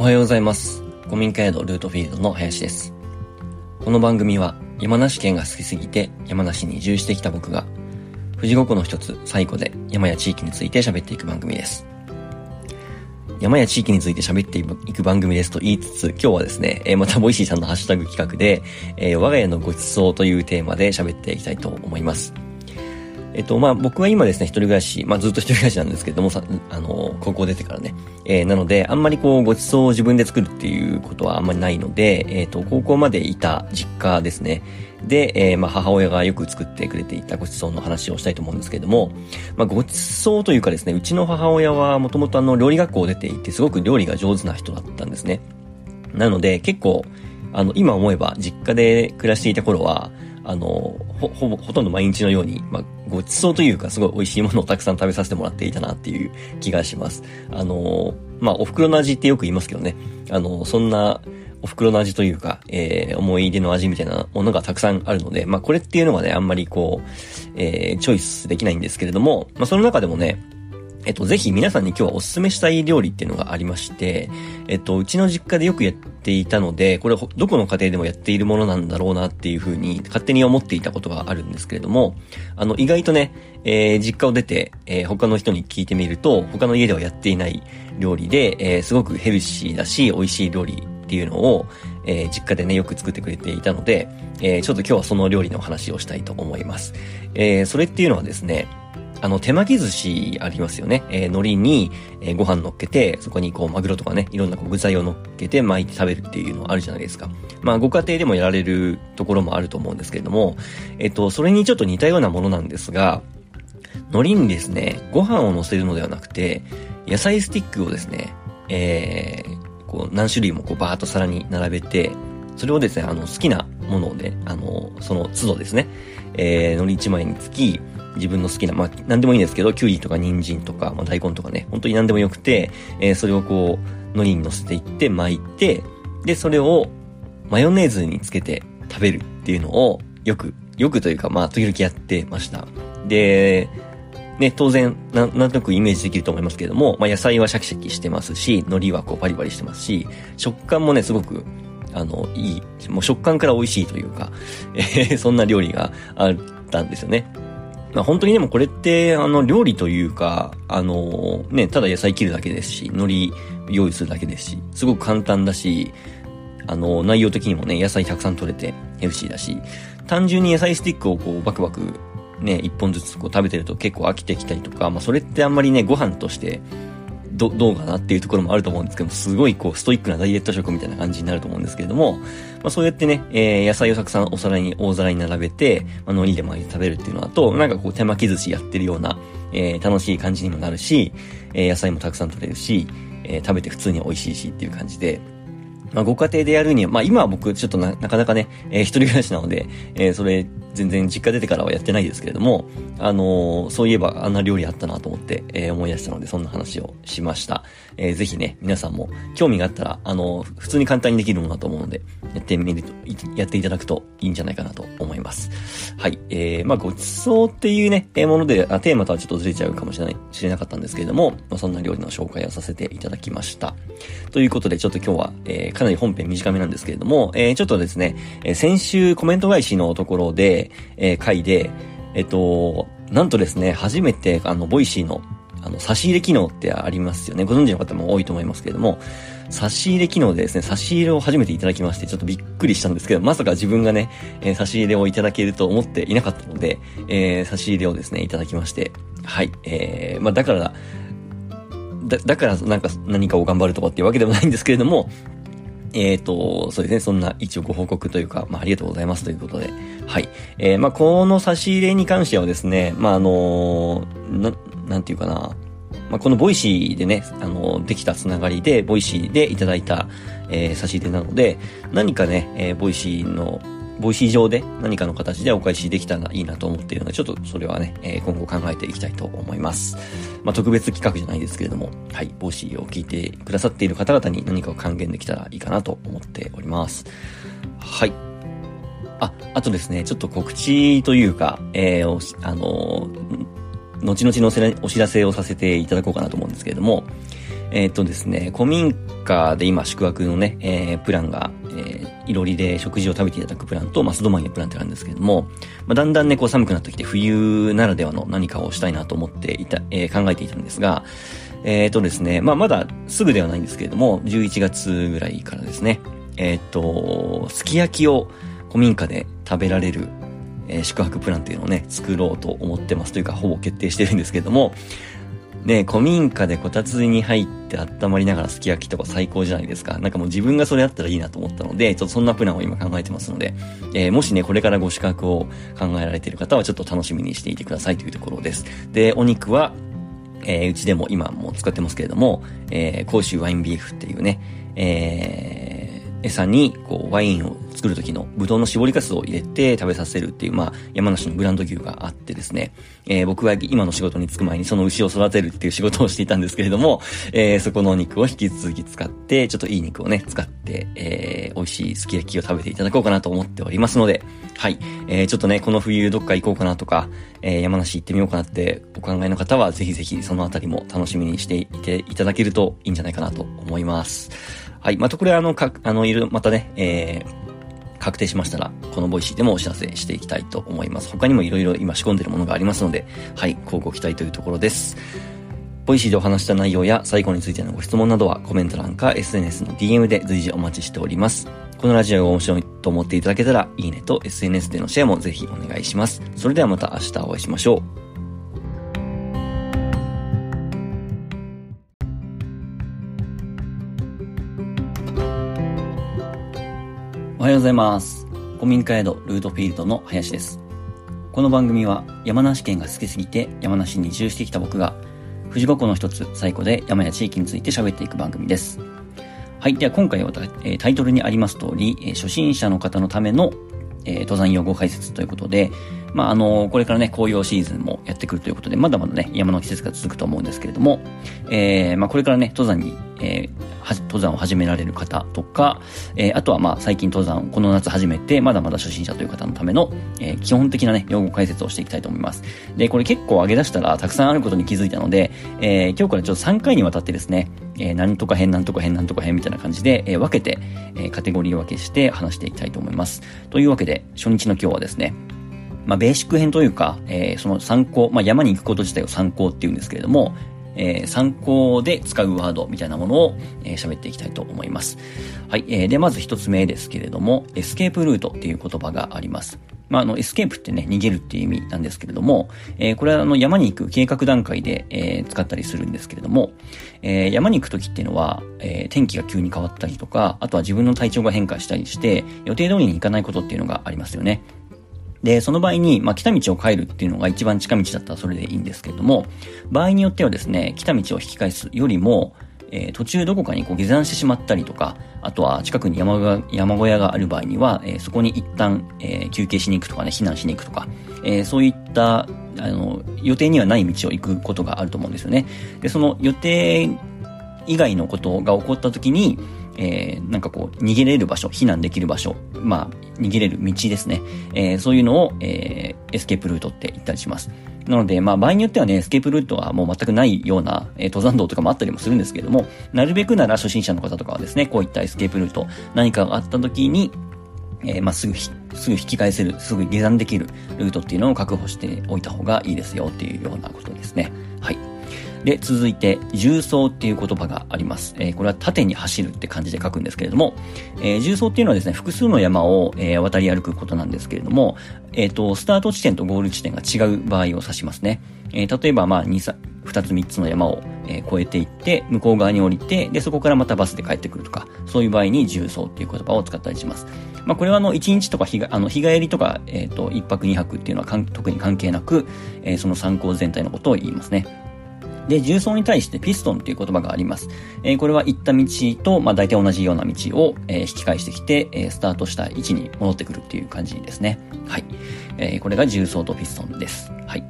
おはようございます。古民家宿ルートフィールドの林です。この番組は山梨県が好きすぎて山梨に移住してきた僕が富士五湖の一つ西湖で山や地域について喋っていく番組です。山や地域について喋っていく番組ですと言いつつ、今日はですね、えまた Voicy さんのハッシュタグ企画で、え我が家のご馳走というテーマで喋っていきたいと思います。えっと、まあ、僕は今ですね、一人暮らし、まあ、ずっと一人暮らしなんですけども、さ、あの、高校出てからね。えーなので、あんまりこう、ご馳走を自分で作るっていうことはあんまりないので、えっと、高校までいた実家ですね。で、えーまあ、母親がよく作ってくれていたご馳走の話をしたいと思うんですけれども、まあ、ご馳走というかですね、うちの母親はもともとあの、料理学校を出ていて、すごく料理が上手な人だったんですね。なので、結構、あの、今思えば、実家で暮らしていた頃は、あの、ほ、ほぼ、ほとんど毎日のように、まあ、ご馳走というか、すごい美味しいものをたくさん食べさせてもらっていたなっていう気がします。あの、まあ、お袋の味ってよく言いますけどね。あの、そんな、お袋の味というか、えー、思い出の味みたいなものがたくさんあるので、まあ、これっていうのがね、あんまりこう、えー、チョイスできないんですけれども、まあ、その中でもね、えっと、ぜひ皆さんに今日はお勧めしたい料理っていうのがありまして、えっと、うちの実家でよくやっていたので、これどこの家庭でもやっているものなんだろうなっていうふうに勝手に思っていたことがあるんですけれども、あの、意外とね、えー実家を出て、えー他の人に聞いてみると、他の家ではやっていない料理で、えーすごくヘルシーだし、美味しい料理っていうのを、えー実家でね、よく作ってくれていたので、えーちょっと今日はその料理の話をしたいと思います。えーそれっていうのはですね、あの、手巻き寿司ありますよね。えー海苔に、えーご飯乗っけて、そこにこう、マグロとかね、いろんなこう具材を乗っけて巻いて食べるっていうのあるじゃないですか。まあ、ご家庭でもやられるところもあると思うんですけれども、えっと、それにちょっと似たようなものなんですが、海苔にですね、ご飯を乗せるのではなくて、野菜スティックをですね、えー、こう、何種類もこう、バーっと皿に並べて、それをですね、あの、好きなものをね、あの、その都度ですね、えー、海苔1枚につき、自分の好きな、まあ、何でもいいんですけど、キュウリとか人参とか、まあ、大根とかね、本当に何でもよくて、えー、それをこう、海苔に乗せていって巻いて、で、それをマヨネーズにつけて食べるっていうのを、よく、よくというか、まあ、時々やってました。で、ね、当然、なん、なんとなくイメージできると思いますけれども、まあ、野菜はシャキシャキしてますし、海苔はこうパリパリしてますし、食感もね、すごく、あの、いい、もう食感から美味しいというか、えーそんな料理があったんですよね。まあ、本当にでもこれって、あの、料理というか、あの、ね、ただ野菜切るだけですし、海苔用意するだけですし、すごく簡単だし、あの、内容的にもね、野菜たくさん取れてヘルシーだし、単純に野菜スティックをこう、バクバク、ね、一本ずつこう食べてると結構飽きてきたりとか、まあ、それってあんまりね、ご飯として、ど、どうかなっていうところもあると思うんですけども、すごいこう、ストイックなダイエット食みたいな感じになると思うんですけれども、まあそうやってね、えー野菜をたくさんお皿に、大皿に並べて、まあ、海苔で巻いて食べるっていうのだと、なんかこう、手巻き寿司やってるような、えー楽しい感じにもなるし、えー野菜もたくさん取れるし、えー食べて普通に美味しいしっていう感じで、まあ、ご家庭でやるには、まあ、今は僕、ちょっとな、なかなかね、えー一人暮らしなので、えーそれ、全然実家出てからはやってないですけれども、あのーそういえば、あんな料理あったなと思って、えー思い出したので、そんな話をしました。えーぜひね、皆さんも、興味があったら、あのー普通に簡単にできるものだと思うので、やってみると、やっていただくといいんじゃないかなと思います。はい。えー、まあ、ごちそうっていうね、えーもので、あテーマとはちょっとずれちゃうかもしれない、知れなかったんですけれども、まあ、そんな料理の紹介をさせていただきました。ということで、ちょっと今日は、えーかなり本編短めなんですけれども、えーちょっとですね、えー先週コメント返しのところで、えー回で、えっ、と、なんとですね、初めて、あの、 Voicy の、あの、差し入れ機能ってありますよね。ご存知の方も多いと思いますけれども、差し入れ機能でですね、差し入れを初めていただきまして、ちょっとびっくりしたんですけど、まさか自分がね、えー差し入れをいただけると思っていなかったので、えー差し入れをですね、いただきまして、はい、えー、まあ、だから、だ、だからなんか何かを頑張るとかっていうわけでもないんですけれども、ええ、と、そうですね、そんな一応ご報告というか、まあ、ありがとうございますということで、はい。えー、まあ、この差し入れに関してはですね、まあ、あのな、なんていうかな、まあ、この Voicy でね、あの、できたつながりで、 Voicy でいただいた、えー差し入れなので、何かね、えー Voicy の、 Voicy 上で何かの形でお返しできたらいいなと思っているので、ちょっとそれはね、えー今後考えていきたいと思います。まあ、特別企画じゃないですけれども、はい、 Voicy を聞いてくださっている方々に何かを還元できたらいいかなと思っております。はい。あ、あとですね、ちょっと告知というか、えーあのー後々のお知らせをさせていただこうかなと思うんですけれども、えっ、とですね、古民家で今宿泊のね、えー、プランが、えー、いろりで食事を食べていただくプランと、まあ、素泊まりのプランってあるんですけれども、まあ、だんだんね、こう寒くなってきて冬ならではの何かをしたいなと思っていた、えー、考えていたんですが、えっ、とですね、まあ、まだすぐではないんですけれども、11月ぐらいからですね、えっ、と、すき焼きを古民家で食べられるえー、宿泊プランっていうのをね、作ろうと思ってますというか、ほぼ決定してるんですけれども、ね、古民家でこたつに入って温まりながらすき焼きとか最高じゃないですか。なんかもう自分がそれあったらいいなと思ったので、ちょっとそんなプランを今考えてますので、えー、もしね、これからご資格を考えられている方はちょっと楽しみにしていてくださいというところです。で、お肉は、えー、うちでも今も使ってますけれども、えー、甲州ワインビーフっていうね、えー、餌に、こう、ワインを作る時のブドウの絞りかすを入れて食べさせるっていう、まあ、山梨のブランド牛があってですね、えー、僕は今の仕事に就く前にその牛を育てるっていう仕事をしていたんですけれども、えー、そこのお肉を引き続き使って、ちょっといい肉をね、使って、えー、美味しいすき焼きを食べていただこうかなと思っておりますので、はい。えー、ちょっとね、この冬どっか行こうかなとか、えー、山梨行ってみようかなってお考えの方は、ぜひぜひそのあたりも楽しみにしていていただけるといいんじゃないかなと思います。はい。またこれあの、か、あの、いる、またね、えー、確定しましたら、この Voicy でもお知らせしていきたいと思います。他にも色々今仕込んでるものがありますので、はい、乞うご期待というところです。 Voicy でお話した内容や西湖についてのご質問などはコメント欄か SNS の DM で随時お待ちしております。このラジオが面白いと思っていただけたら、いいねと SNS でのシェアもぜひお願いします。それではまた明日お会いしましょう。はようございます。古民家宿ルートフィールドの林です。この番組は山梨県が好きすぎて山梨に移住してきた僕が富士五湖の一つ最古で山や地域について喋っていく番組です。はい。では今回はタイトルにあります通り、初心者の方のための登山用語解説ということで、まあ、あの、これからね、紅葉シーズンもやってくるということで、まだまだね、山の季節が続くと思うんですけれども、えー、まあ、これからね、登山に、えー、登山を始められる方とか、えー、あとはまあ最近登山この夏始めてまだまだ初心者という方のための、えー、基本的なね、用語解説をしていきたいと思います。で、これ結構上げ出したらたくさんあることに気づいたので、えー、今日からちょっと3回にわたってですね、えー、何とか編、何とか編、何とか編みたいな感じで、えー、分けて、えー、カテゴリー分けして話していきたいと思います。というわけで、初日の今日はですね、まあ、ベーシック編というか、えー、その山行、まあ、山に行くこと自体を山行っていうんですけれども、えー、山行で使うワードみたいなものをえー、喋っていきたいと思います。はい。えー、で、まず一つ目ですけれども、エスケープルートっていう言葉があります。まあ、あの、エスケープってね、逃げるっていう意味なんですけれども、えー、これはあの、山に行く計画段階で、えー、使ったりするんですけれども、えー、山に行くときっていうのは、えー、天気が急に変わったりとか、あとは自分の体調が変化したりして、予定通りに行かないことっていうのがありますよね。で、その場合に、まあ、来た道を変えるっていうのが一番近道だったらそれでいいんですけれども、場合によってはですね、来た道を引き返すよりも、えー、途中どこかにこう下山してしまったりとか、あとは近くに山が山小屋がある場合には、えー、そこに一旦、えー、休憩しに行くとかね、避難しに行くとか、えー、そういった、あの、予定にはない道を行くことがあると思うんですよね。で、その予定以外のことが起こった時に、えー、なんかこう、逃げれる場所、避難できる場所、まあ、逃げれる道ですね。えー、そういうのを、えー、エスケープルートって言ったりします。なので、まあ、場合によってはね、エスケープルートはもう全くないような、えー、登山道とかもあったりもするんですけれども、なるべくなら初心者の方とかはですね、こういったエスケープルート、何かがあった時に、え、まあ、すぐすぐ引き返せる、すぐ下山できるルートっていうのを確保しておいた方がいいですよっていうようなことですね。はい。で、続いて、重走っていう言葉があります。えー、これは縦に走るって感じで書くんですけれども、えー、重走っていうのはですね、複数の山を、えー、渡り歩くことなんですけれども、えっ、と、スタート地点とゴール地点が違う場合を指しますね。え例えば、まあ、2、2つ3つの山を、え越えていって、向こう側に降りて、で、そこからまたバスで帰ってくるとか、そういう場合に重走っていう言葉を使ったりします。まあ、これはあの、1日とか日が、あの、日帰りとか、えっ、と、1泊2泊っていうのは特に関係なく、えその参考全体のことを言いますね。で、重曹に対してピストンっていう言葉があります。えー、これは行った道と、まあ大体同じような道を、えー、引き返してきて、えー、スタートした位置に戻ってくるっていう感じですね。はい。え、これが重曹とピストンです。はい。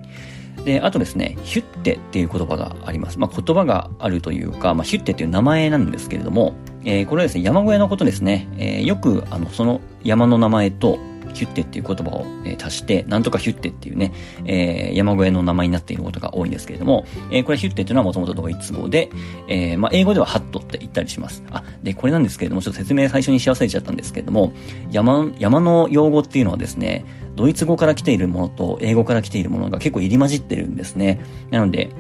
で、あとですね、ヒュッテっていう言葉があります。まあ言葉があるというか、まあヒュッテっていう名前なんですけれども、え、これはですね、山小屋のことですね。え、よく、あの、その山の名前と、ヒュッテっていう言葉を、え、足して、なんとかヒュッテっていうね、えー、山小屋の名前になっていることが多いんですけれども、えー、これヒュッテっていうのはもともとドイツ語で、えー、まあ、英語ではハットって言ったりします。あ、で、これなんですけれども、ちょっと説明最初にし忘れちゃったんですけれども、山、山の用語っていうのはですね、ドイツ語から来ているものと英語から来ているものが結構入り混じってるんですね。なので、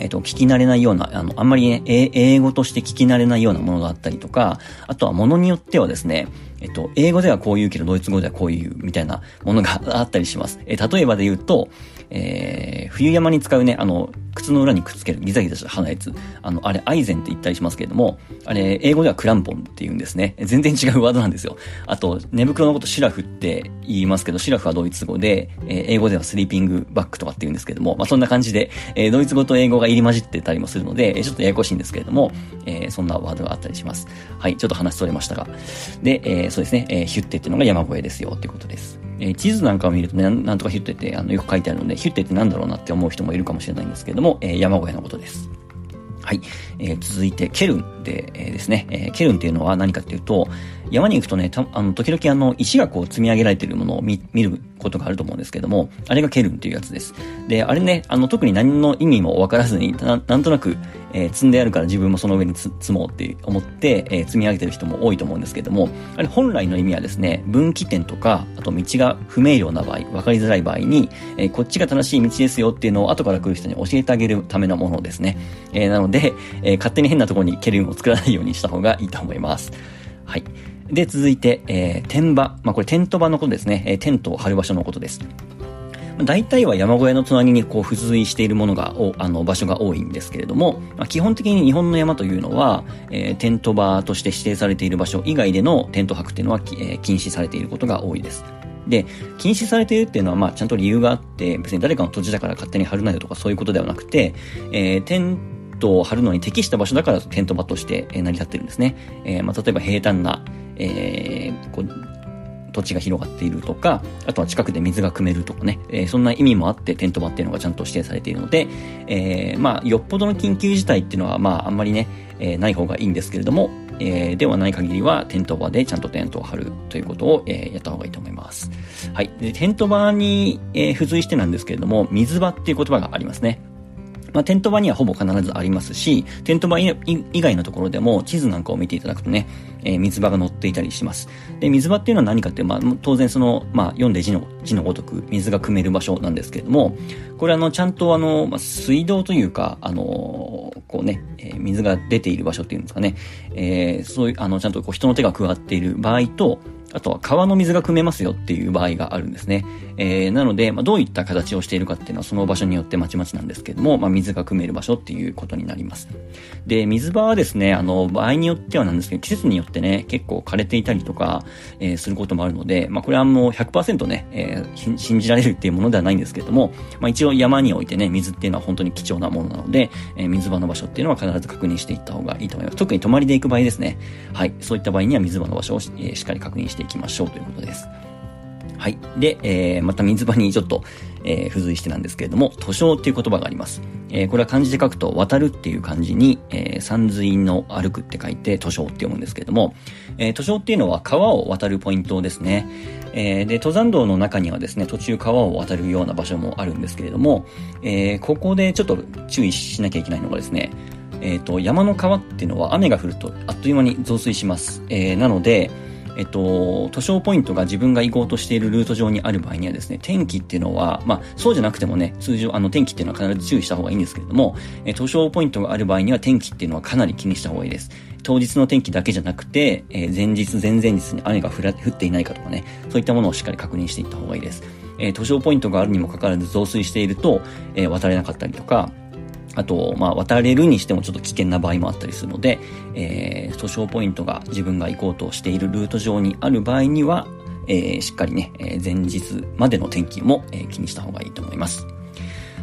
えっ、と、聞き慣れないような、あの、あんまりね、英語として聞き慣れないようなものがあったりとか、あとはものによってはですね、えっと、英語ではこう言うけど、ドイツ語ではこう言うみたいなものがあったりします。え例えばで言うと、えー、冬山に使うね、あの、靴の裏にくっつけるギザギザした歯のやつ。あの、あれ、アイゼンって言ったりしますけれども、あれ、英語ではクランポンって言うんですね。全然違うワードなんですよ。あと、寝袋のことシラフって言いますけど、シラフはドイツ語で、えー、英語ではスリーピングバッグとかって言うんですけども、まあ、そんな感じで、えー、ドイツ語と英語が入り混じってたりもするので、ちょっとややこしいんですけれども、えー、そんなワードがあったりします。はい、ちょっと話しそれましたが。で、えー、そうですね、えー、ヒュッテっていうのが山越えですよっていうことです。え、地図なんかを見るとね、なんとかヒュッテってあのよく書いてあるので、ヒュッテってなんだろうなって思う人もいるかもしれないんですけれども、え、山小屋のことです。はい。えー、続いて、ケルンで、えー、ですね、えー、ケルンっていうのは何かっていうと、山に行くとね、あの、時々あの、石がこう積み上げられているものを見、見ることがあると思うんですけども、あれがケルンっていうやつです。で、あれね、あの、特に何の意味もわからずにな、なんとなく、えー、積んであるから自分もその上に積もうって思って、えー、積み上げてる人も多いと思うんですけども、あれ本来の意味はですね、分岐点とか、あと道が不明瞭な場合、わかりづらい場合に、えー、こっちが正しい道ですよっていうのを後から来る人に教えてあげるためのものですね。えー、なので、え勝手に変なところにケルンを作らないようにした方がいいと思います。はい。で、続いて、えー、天場。まあ、これテント場のことですね。えー、テントを張る場所のことです。大体は山小屋の隣にこう付随しているものが、あの場所が多いんですけれども、まあ、基本的に日本の山というのは、えー、テント場として指定されている場所以外でのテント泊っていうのは、えー、禁止されていることが多いです。で、禁止されているっていうのは、まあ、ちゃんと理由があって、別に誰かの土地だから勝手に張るなよとかそういうことではなくて、えー、テントを張るのに適した場所だからテント場として成り立ってるんですね。えー、まあ、例えば平坦な、えー、こう土地が広がっているとか、あとは近くで水が汲めるとかね、えー、そんな意味もあってテント場っていうのがちゃんと指定されているので、え、まあ、よっぽどの緊急事態っていうのは、まあ、あんまりね、え、ない方がいいんですけれども、えー、ではない限りはテント場でちゃんとテントを張るということを、えー、やった方がいいと思います。はい。で、テント場に、えー、付随してなんですけれども、水場っていう言葉がありますね。まあ、テント場にはほぼ必ずありますし、テント場以外のところでも地図なんかを見ていただくとね、えー、水場が載っていたりします。で、水場っていうのは何かって、まあ、当然その、まあ、読んで字の、字のごとく水が汲める場所なんですけれども、これあの、ちゃんとあの、まあ、水道というか、あの、こうね、えー、水が出ている場所っていうんですかね、えー、そういう、あの、ちゃんとこう人の手が加わっている場合と、あとは川の水が汲めますよっていう場合があるんですね。えー、なので、まあ、どういった形をしているかっていうのはその場所によってまちまちなんですけども、まあ、水が汲める場所っていうことになります。で、水場はですね、あの、場合によってはなんですけど、季節によってね、結構枯れていたりとか、えー、することもあるので、まあ、これはもう100%ね、えー、信じられるっていうものではないんですけども、まあ、一応山においてね、水っていうのは本当に貴重なものなので、えー、水場の場所っていうのは必ず確認していった方がいいと思います。特に泊まりで行く場合ですね。はい。そういった場合には水場の場所を、えー、しっかり確認していきましょうということです。はい。で、えー、また水場にちょっと、えー、付随してなんですけれども、図書っていう言葉があります。えー、これは漢字で書くと、渡るっていう漢字に、えー、山水の歩くって書いて、図書って読むんですけれども、えー、図書っていうのは川を渡るポイントですね。えー、で、登山道の中にはですね、途中川を渡るような場所もあるんですけれども、えー、ここでちょっと注意しなきゃいけないのがですね、えっ、ー、と、山の川っていうのは雨が降るとあっという間に増水します。えー、なので、えっと、図書ポイントが自分が行こうとしているルート上にある場合にはですね、天気っていうのは、まあ、そうじゃなくてもね、通常、あの、天気っていうのは必ず注意した方がいいんですけれども、え図書ポイントがある場合には天気っていうのはかなり気にした方がいいです。当日の天気だけじゃなくて、えー、前日、前々日に雨が降ら降っていないかとかね、そういったものをしっかり確認していった方がいいです。えー、図書ポイントがあるにもかかわらず増水していると、えー、渡れなかったりとか、あと、まあ、渡れるにしてもちょっと危険な場合もあったりするので、えー、訴訟ポイントが自分が行こうとしているルート上にある場合には、えー、しっかりね、えー、前日までの天気も、えー、気にした方がいいと思います。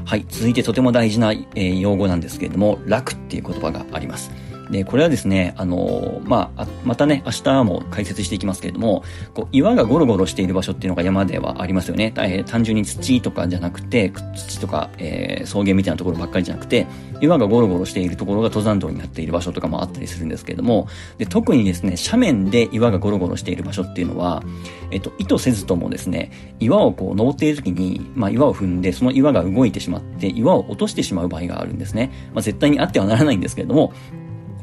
はい。続いてとても大事な、えー、用語なんですけれども、楽っていう言葉があります。で、これはですね、あのまあ、またね、明日も解説していきますけれども、こう、岩がゴロゴロしている場所っていうのが山ではありますよね。えー、単純に土とかじゃなくて、土とか、えー、草原みたいなところばっかりじゃなくて、岩がゴロゴロしているところが登山道になっている場所とかもあったりするんですけれども、で、特にですね、斜面で岩がゴロゴロしている場所っていうのは、えっと、意図せずともですね、岩をこう登っている時に、まあ、岩を踏んで、その岩が動いてしまって、岩を落としてしまう場合があるんですね。まあ、絶対にあってはならないんですけれども、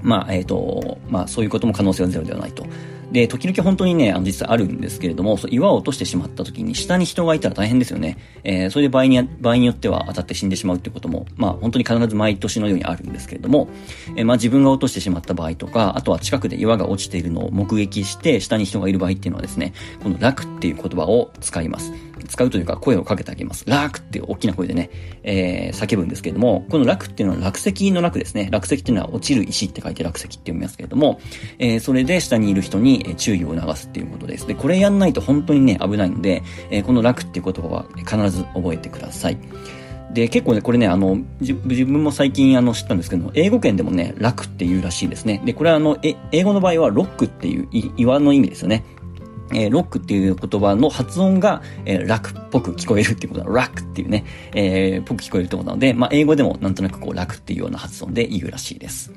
まあ、えっ、ー、と、まあ、そういうことも可能性はゼロではないと。で、時々本当にね、あの、実際あるんですけれども、そう岩を落としてしまった時に、下に人がいたら大変ですよね。えー、それで場合に、場合によっては当たって死んでしまうっていうことも、まあ、本当に必ず毎年のようにあるんですけれども、えー、まあ、自分が落としてしまった場合とか、あとは近くで岩が落ちているのを目撃して、下に人がいる場合っていうのはですね、この楽っていう言葉を使います。使うというか声をかけてあげます。楽っていう大きな声でね、えー、叫ぶんですけれども、この楽っていうのは落石の楽ですね。落石っていうのは落ちる石って書いて落石って読みますけれども、えー、それで下にいる人に注意を促すっていうことです。で、これやんないと本当にね、危ないので、えー、この楽っていう言葉は必ず覚えてください。で、結構ね、これね、あの、自分も最近あの知ったんですけど、英語圏でもね、楽っていうらしいですね。で、これはあの、え、英語の場合はロックっていう岩の意味ですよね。えー、ロックっていう言葉の発音が、えー、楽っぽく聞こえるっていうことは、楽っていうね、えー、ぽく聞こえるってことなので、まあ、英語でもなんとなくこう、楽っていうような発音で言うらしいです。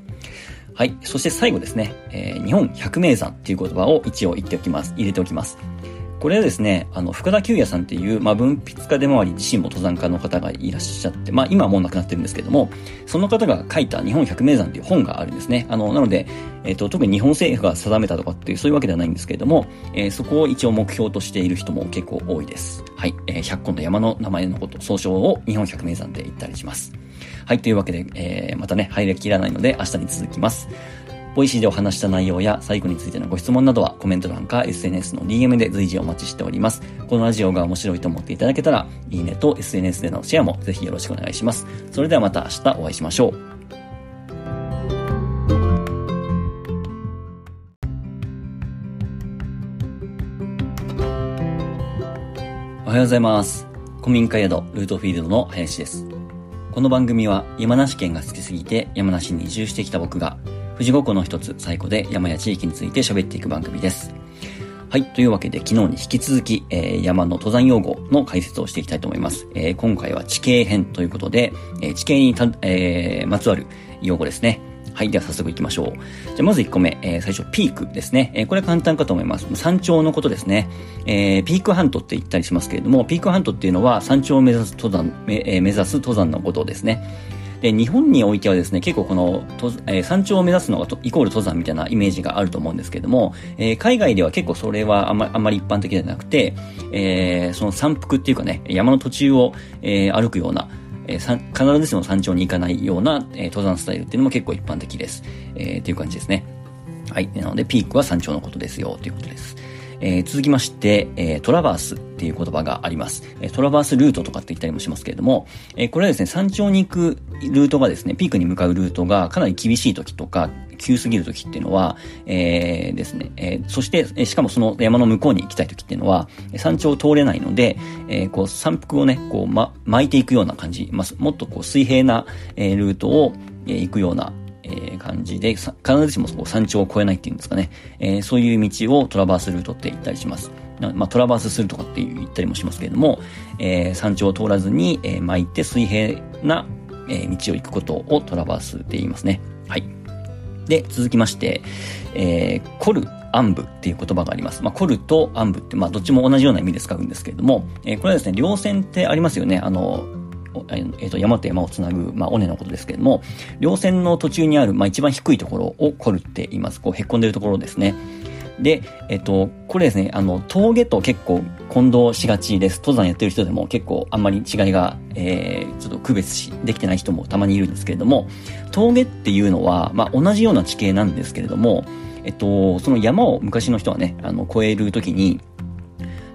はい。そして最後ですね、えー、日本百名山っていう言葉を一応言っておきます。入れておきます。これはですね、あの、深田久也さんっていう、まあ、文筆家でもあり、自身も登山家の方がいらっしゃって、まあ、今はもう亡くなってるんですけども、その方が書いた日本百名山っていう本があるんですね。あの、なので、えっ、ー、と、特に日本政府が定めたとかっていう、そういうわけではないんですけれども、えー、そこを一応目標としている人も結構多いです。はい。えー、100個の山の名前のこと、総称を日本百名山で言ったりします。はい。というわけで、えー、またね、入りきらないので、明日に続きます。 Voicy でお話した内容や西湖についてのご質問などはコメント欄か SNS の DM で随時お待ちしております。このラジオが面白いと思っていただけたら、いいねと SNS でのシェアもぜひよろしくお願いします。それではまた明日お会いしましょう。おはようございます。古民家宿ルートフィールドの林です。この番組は山梨県が好きすぎて山梨に移住してきた僕が富士五湖の一つ最古で山や地域について喋っていく番組です。はい。というわけで、昨日に引き続き、えー、山の登山用語の解説をしていきたいと思います。えー、今回は地形編ということで、えー、地形にた、え、まつわる用語ですね。はい。では早速行きましょう。じゃまず1個目、えー、最初、ピークですね。えー、これは簡単かと思います。山頂のことですね。えー、ピークハントって言ったりしますけれども、ピークハントっていうのは山頂を目指す登山、え、目指す登山のことですね。で、日本においてはですね、結構この、えー、山頂を目指すのがイコール登山みたいなイメージがあると思うんですけども、えー、海外では結構それはあんまあんまり一般的ではなくて、えー、その山腹っていうかね、山の途中を、えー、歩くような、えー、必ずしも山頂に行かないような、えー、登山スタイルっていうのも結構一般的です。えー、っていう感じですね。はい。なので、ピークは山頂のことですよ、ということです。えー、続きまして、えー、トラバースっていう言葉があります。えトラバースルートとかって言ったりもしますけれども、えー、これはですね、山頂に行くルートがですね、ピークに向かうルートがかなり厳しい時とか、急すぎる時っていうのは、えー、ですね、えー、そして、しかもその山の向こうに行きたい時っていうのは、山頂を通れないので、えー、こう山腹をね、こう、ま、巻いていくような感じ、まあ、もっとこう水平な、えー、ルートを、えー、行くような、えー、感じで、必ずしもそこ山頂を越えないっていうんですかね。えー、そういう道をトラバースルートって言ったりします。まあ、トラバースするとかって言ったりもしますけれども、えー、山頂を通らずに、えー、巻いて水平な、えー、道を行くことをトラバースって言いますね。はい。で、続きまして、えー、コル、暗部っていう言葉があります。まあ、コルと暗部って、まあ、どっちも同じような意味で使うんですけれども、えー、これはですね、稜線ってありますよね。あの、えっ、と、山と山をつなぐ、まあ、尾根のことですけれども、稜線の途中にある、まあ、一番低いところをコルって言います。こう、へっこんでるところですね。で、えっと、これですね、あの、峠と結構混同しがちです。登山やってる人でも結構あんまり違いが、えー、ちょっと区別し、できてない人もたまにいるんですけれども、峠っていうのは、まあ、同じような地形なんですけれども、えっと、その山を昔の人はね、あの、越えるときに、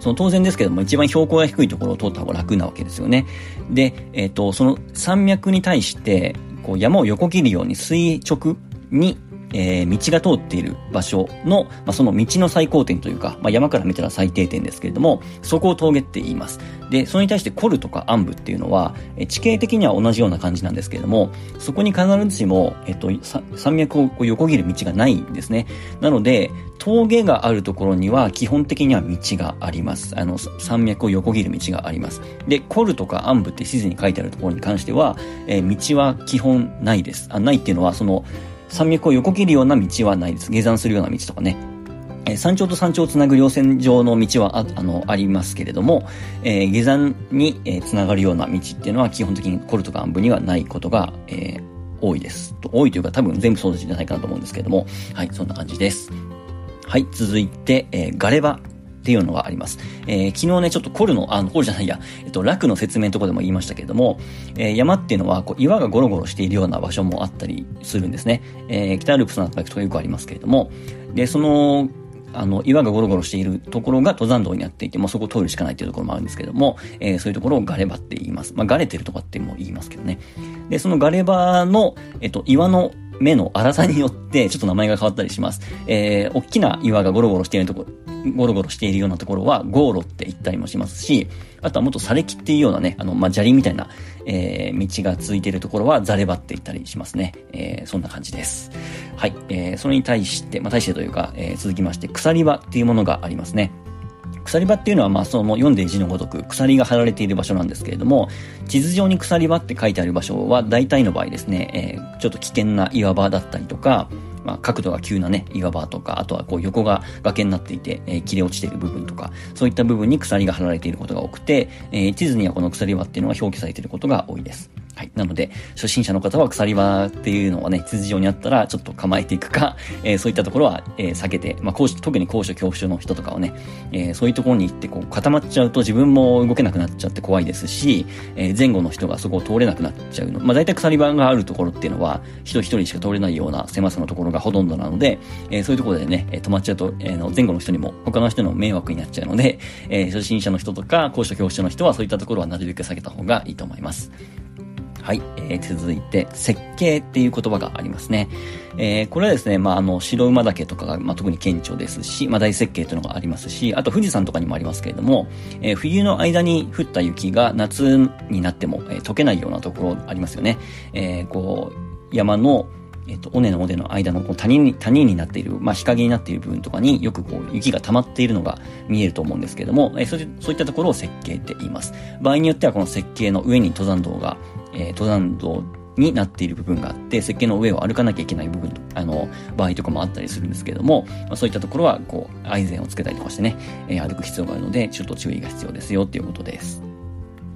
その当然ですけども、一番標高が低いところを通った方が楽なわけですよね。で、えっ、ー、と、その山脈に対して、こう山を横切るように垂直に、えー、道が通っている場所の、まあ、その道の最高点というか、まあ、山から見たら最低点ですけれども、そこを峠って言います。で、それに対してコルとかアンブっていうのは、え地形的には同じような感じなんですけれども、そこに必ずしも、えっと、山脈を横切る道がないんですね。なので、峠があるところには基本的には道があります。あの、山脈を横切る道があります。で、コルとかアンブって地図に書いてあるところに関しては、えー、道は基本ないです。あ、ないっていうのは、その、山脈を横切るような道はないです。下山するような道とかね。え山頂と山頂をつなぐ稜線上の道はああのありますけれども、えー、下山に、えー、つながるような道っていうのは基本的にコルトカン部にはないことが、えー、多いです。多いというか多分全部そうじゃないかなと思うんですけれども、はい、そんな感じです。はい、続いて、え、ガレバっていうのがあります。えー、昨日ね、ちょっとコルの、あの、コルじゃないや、えっと、楽の説明のとこでも言いましたけれども、えー、山っていうのは、こう、岩がゴロゴロしているような場所もあったりするんですね。えー、北アルプスなんか行くとよくありますけれども、で、その、あの、岩がゴロゴロしているところが登山道になっていて、もうそこを通るしかないというところもあるんですけども、えー、そういうところをガレバって言います。まあ、ガレてるとかっても言いますけどね。で、そのガレバの、えっと、岩の目の粗さによって、ちょっと名前が変わったりします。えー、大きな岩がゴロゴロしているところ、ゴロゴロしているようなところは、ゴーロって言ったりもしますし、あとはもっと砂礫っていうようなね、あの、まあ、砂利みたいな、えー、道が続いているところは、ザレバって言ったりしますね。えー、そんな感じです。はい。えー、それに対して、まあ、対してというか、えー、続きまして、鎖場っていうものがありますね。鎖場っていうのは、まあ、その読んで字のごとく鎖が張られている場所なんですけれども、地図上に鎖場って書いてある場所は、大体の場合ですね、えー、ちょっと危険な岩場だったりとか、まあ、角度が急なね、岩場とか、あとはこう横が崖になっていて、えー、切れ落ちている部分とか、そういった部分に鎖が貼られていることが多くて、えー、地図にはこの鎖輪っていうのは表記されていることが多いです。はい。なので、初心者の方は鎖場っていうのはね、地図上にあったらちょっと構えていくか、えー、そういったところは、えー、避けて、まあ、高特に高所恐怖症の人とかはね、えー、そういうところに行ってこう固まっちゃうと自分も動けなくなっちゃって怖いですし、え、前後の人がそこを通れなくなっちゃうの。まあ、大体鎖場があるところっていうのは、人一人しか通れないような狭さのところがほとんどなので、え、そういうところでね、止まっちゃうと、えー、前後の人にも他の人の迷惑になっちゃうので、え、初心者の人とか高所恐怖症の人はそういったところはなるべく避けた方がいいと思います。はい、えー、続いて、設計っていう言葉がありますね。えー、これはですね、まあ、あの、白馬岳とかが、まあ、特に顕著ですし、まあ、大設計というのがありますし、あと富士山とかにもありますけれども、えー、冬の間に降った雪が夏になっても、えー、溶けないようなところありますよね。えー、こう、山の、えっ、と、尾根の尾根の間のこう谷に、谷になっている、まあ、日陰になっている部分とかによくこう、雪が溜まっているのが見えると思うんですけれども、えー、そそういったところを設計って言います。場合によってはこの設計の上に登山道が、えー、登山道になっている部分があって、設計の上を歩かなきゃいけない部分、あの、場合とかもあったりするんですけれども、まあ、そういったところは、こう、アイゼンをつけたりとかしてね、えー、歩く必要があるので、ちょっと注意が必要ですよっていうことです。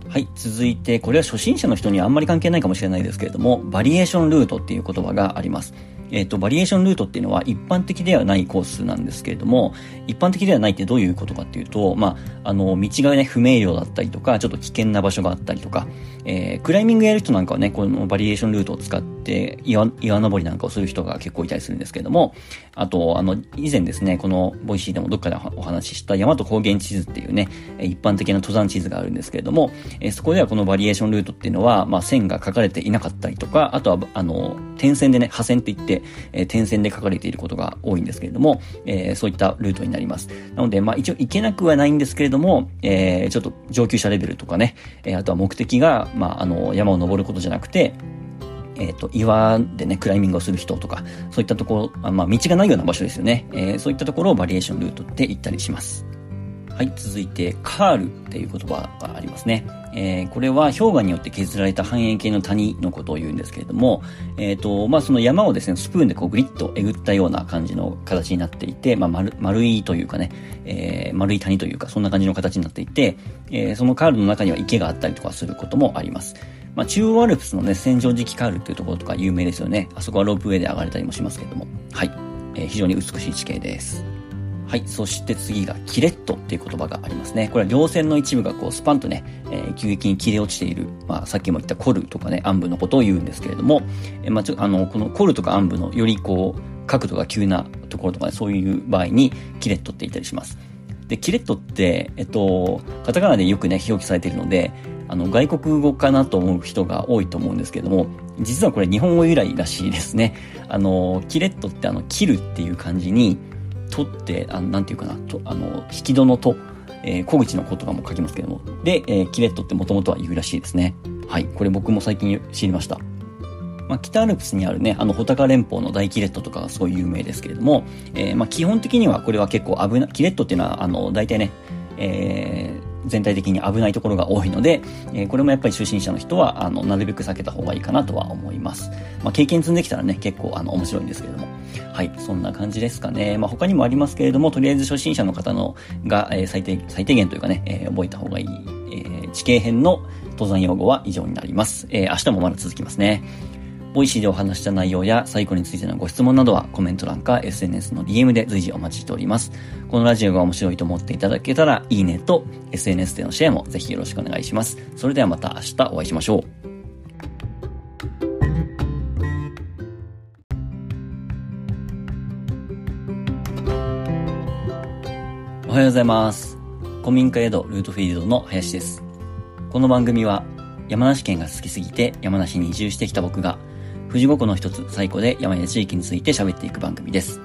はい。続いて、これは初心者の人にはあんまり関係ないかもしれないですけれども、バリエーションルートっていう言葉があります。えっ、ー、と、バリエーションルートっていうのは一般的ではないコースなんですけれども、一般的ではないってどういうことかっていうと、まあ、あの、道がね、不明瞭だったりとか、ちょっと危険な場所があったりとか、えー、クライミングやる人なんかはね、このバリエーションルートを使って岩、岩登りなんかをする人が結構いたりするんですけれども、あと、あの、以前ですね、この Voicy でもどっかでお話しした山と高原地図っていうね、一般的な登山地図があるんですけれども、えー、そこではこのバリエーションルートっていうのは、まあ、線が書かれていなかったりとか、あとは、あの、点線でね、破線って言って、えー、点線で書かれていることが多いんですけれども、えー、そういったルートになります。なので、まあ一応行けなくはないんですけれども、えー、ちょっと上級者レベルとかね、えー、あとは目的が、まああの、山を登ることじゃなくて、えっ、ー、と、岩でね、クライミングをする人とか、そういったところ、まあ、道がないような場所ですよね。えー、そういったところをバリエーションルートって言ったりします。はい、続いて、カールっていう言葉がありますね。えー、これは氷河によって削られた半円形の谷のことを言うんですけれども、えっ、ー、と、まあ、その山をですね、スプーンでこうグリッとえぐったような感じの形になっていて、まあ、丸、丸いというかね、えー、丸い谷というか、そんな感じの形になっていて、え、そのカールの中には池があったりとかすることもあります。まあ、中央アルプスのね、戦場時期カールっていうところとか有名ですよね。あそこはロープウェイで上がれたりもしますけれども。はい。え、非常に美しい地形です。はい。そして次が、キレットっていう言葉がありますね。これは稜線の一部がこう、スパンとね、えー、急激に切れ落ちている、まあ、さっきも言ったコルとかね、暗部のことを言うんですけれども、えー、まあ、ちょ、あの、このコルとか暗部のよりこう、角度が急なところとか、ね、そういう場合に、キレットって言ったりします。で、キレットって、えっと、カタカナでよくね、表記されているので、あの、外国語かなと思う人が多いと思うんですけれども、実はこれ日本語由来らしいですね。あの、キレットってあの、切るっていう感じに、とって、あの、なんていうかな、と、あの、引き戸のと、えー、小口の子とかも書きますけども。で、えー、キレットってもともとは言うらしいですね。はい。これ僕も最近知りました。まあ、北アルプスにあるね、あの、穂高連峰の大キレットとかがすごい有名ですけれども、えー、まあ、基本的にはこれは結構危な、キレットっていうのは、あの、大体ね、えー、全体的に危ないところが多いので、えー、これもやっぱり初心者の人は、あの、なるべく避けた方がいいかなとは思います。まあ、経験積んできたらね、結構、あの、面白いんですけれども。はい、そんな感じですかね。まあ、他にもありますけれども、とりあえず初心者の方のが、えー、最低、最低限というかね、えー、覚えた方がいい、えー、地形編の登山用語は以上になります。えー、明日もまだ続きますね。 Voicy でお話した内容や西湖についてのご質問などはコメント欄か SNS の DM で随時お待ちしております。このラジオが面白いと思っていただけたらいいねと SNS でのシェアもぜひよろしくお願いします。それではまた明日お会いしましょう。おはようございます。古民家宿ルートフィールドの林です。この番組は山梨県が好きすぎて山梨に移住してきた僕が富士五湖の一つ、最古で山や地域について喋っていく番組です。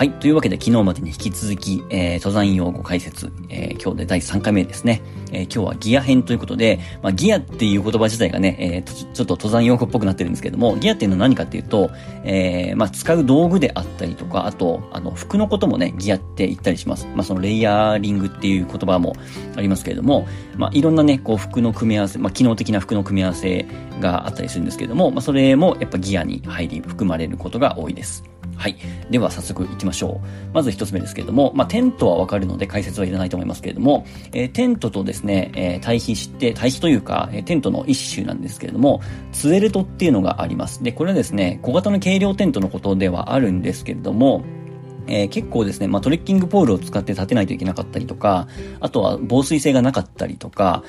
はい。というわけで、昨日までに引き続き、えー、登山用語解説、えー、今日で第3回目ですね。えー、今日はギア編ということで、まあ、ギアっていう言葉自体がね、えー、ちょっと登山用語っぽくなってるんですけども、ギアっていうのは何かっていうと、えー、まあ、使う道具であったりとか、あと、あの、服のこともね、ギアって言ったりします。まあ、そのレイヤーリングっていう言葉もありますけれども、まあ、いろんなね、こう、服の組み合わせ、まあ、機能的な服の組み合わせがあったりするんですけれども、まあ、それもやっぱギアに入り、含まれることが多いです。はい。では早速行きましょう。まず一つ目ですけれども、まあ、テントはわかるので解説はいらないと思いますけれども、えー、テントとですね、えー、対比して、対比というか、えー、テントの一種なんですけれども、ツエルトっていうのがあります。で、これはですね、小型の軽量テントのことではあるんですけれども、えー、結構ですね、まあ、トレッキングポールを使って立てないといけなかったりとか、あとは防水性がなかったりとか、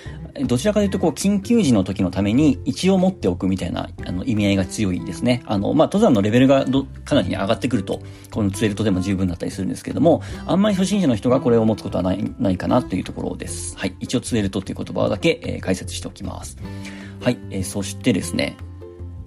どちらかというとこう、緊急時の時のために一応持っておくみたいな、あの、意味合いが強いですね。あの、まあ、登山のレベルがど、かなり上がってくると、このツエルトでも十分だったりするんですけども、あんまり初心者の人がこれを持つことはない、ないかなというところです。はい。一応ツエルトっていう言葉だけ、えー、解説しておきます。はい。えー、そしてですね、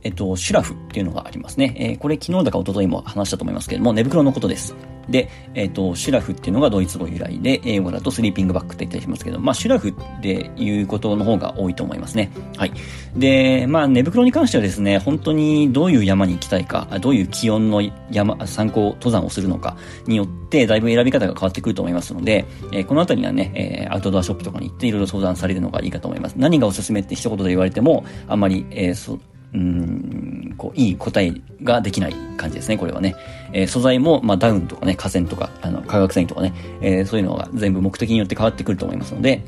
えっと、シュラフっていうのがありますね。えー、これ昨日だか一昨日も話したと思いますけれども、寝袋のことです。で、えっ、と、シュラフっていうのがドイツ語由来で、英語だとスリーピングバッグって言ったりしますけど、まあ、シュラフっていうことの方が多いと思いますね。はい。で、まあ、寝袋に関してはですね、本当にどういう山に行きたいか、どういう気温の山、参考登山をするのかによって、だいぶ選び方が変わってくると思いますので、えー、このあたりはね、えー、アウトドアショップとかに行っていろいろ相談されるのがいいかと思います。何がおすすめって一言で言われても、あんまり、えー、そうん、こう、いい答えができない感じですね、これはね。えー、素材も、まあ、ダウンとかね、河川とか、あの、化学繊維とかね、えー、そういうのが全部目的によって変わってくると思いますので、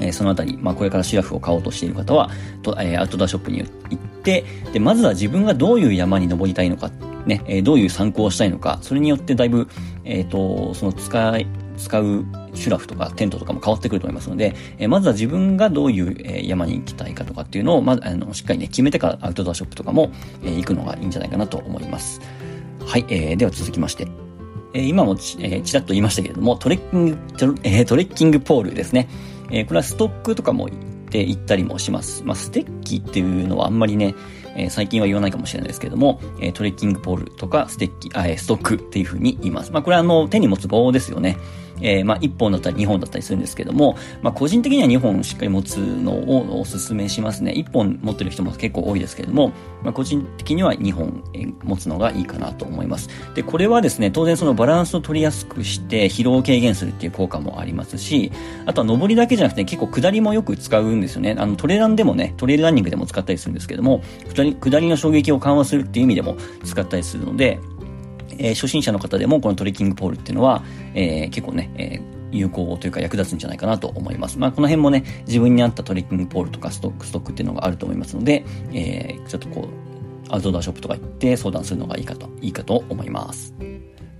えー、そのあたり、まあ、これからシラフを買おうとしている方は、とえー、アウトドアショップに行って、で、まずは自分がどういう山に登りたいのか、ね、えー、どういう参考をしたいのか、それによってだいぶ、えっ、と、その使い、使うシュラフとかテントとかも変わってくると思いますので、え、まずは自分がどういう、え、山に行きたいかとかっていうのを、まず、あの、しっかりね、決めてからアウトドアショップとかも、え、行くのがいいんじゃないかなと思います。はい、えー、では続きまして。え、今もち,、え、ちらっと言いましたけれども、トレッキング、え、トレッキングポールですね。え、これはストックとかも行って行ったりもします。まあ、ステッキっていうのはあんまりね、えー、最近は言わないかもしれないですけども、えー、トレッキングポールとかステッキ、あ、えストックっていう風に言います。まあ、これはあの、手に持つ棒ですよね。えー、まあ、1本だったり2本だったりするんですけども、まあ、個人的には2本しっかり持つのをお勧めしますね。1本持ってる人も結構多いですけども、まあ、個人的には2本持つのがいいかなと思います。で、これはですね、当然そのバランスを取りやすくして疲労を軽減するっていう効果もありますし、あとは上りだけじゃなくて結構下りもよく使うんですよね。あの、トレランでもね、トレイルランニングでも使ったりするんですけども、下り下りの衝撃を緩和するっていう意味でも使ったりするので、えー、初心者の方でもこのトレッキングポールっていうのは、えー、結構ね、えー有効というか役立つんじゃないかなと思います。まあ、この辺もね、自分に合ったトレッキングポールとかストック、ストックっていうのがあると思いますので、えー、ちょっとこう、アウトドアショップとか行って相談するのがいいかと、いいかと思います。